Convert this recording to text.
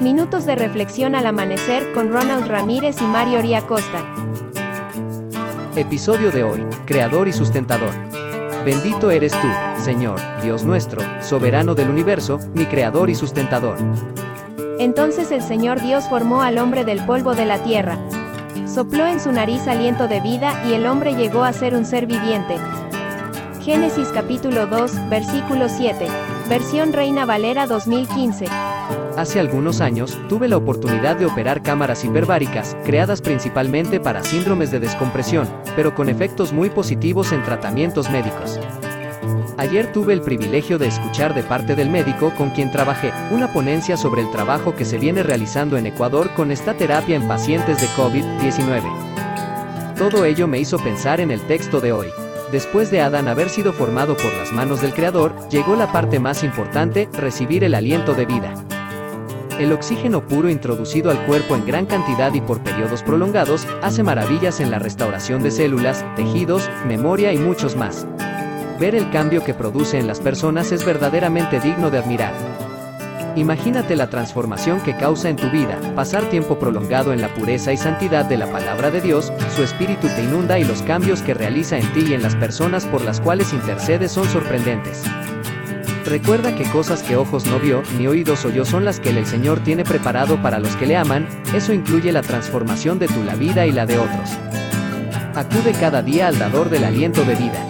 Minutos de reflexión al amanecer con Ronald Ramírez y Mario Costa. Episodio de hoy, Creador y Sustentador. Bendito eres tú, Señor, Dios nuestro, soberano del universo, mi Creador y Sustentador. Entonces el Señor Dios formó al hombre del polvo de la tierra. Sopló en su nariz aliento de vida y el hombre llegó a ser un ser viviente. Génesis capítulo 2, versículo 7. Versión Reina Valera 2015. Hace algunos años, tuve la oportunidad de operar cámaras hiperbáricas, creadas principalmente para síndromes de descompresión, pero con efectos muy positivos en tratamientos médicos. Ayer tuve el privilegio de escuchar de parte del médico con quien trabajé, una ponencia sobre el trabajo que se viene realizando en Ecuador con esta terapia en pacientes de COVID-19. Todo ello me hizo pensar en el texto de hoy. Después de Adán haber sido formado por las manos del Creador, llegó la parte más importante, recibir el aliento de vida. El oxígeno puro introducido al cuerpo en gran cantidad y por periodos prolongados, hace maravillas en la restauración de células, tejidos, memoria y muchos más. Ver el cambio que produce en las personas es verdaderamente digno de admirar. Imagínate la transformación que causa en tu vida, pasar tiempo prolongado en la pureza y santidad de la palabra de Dios, su espíritu te inunda y los cambios que realiza en ti y en las personas por las cuales intercedes son sorprendentes. Recuerda que cosas que ojos no vio, ni oídos oyó son las que el Señor tiene preparado para los que le aman, eso incluye la transformación de tu la vida y la de otros. Acude cada día al dador del aliento de vida.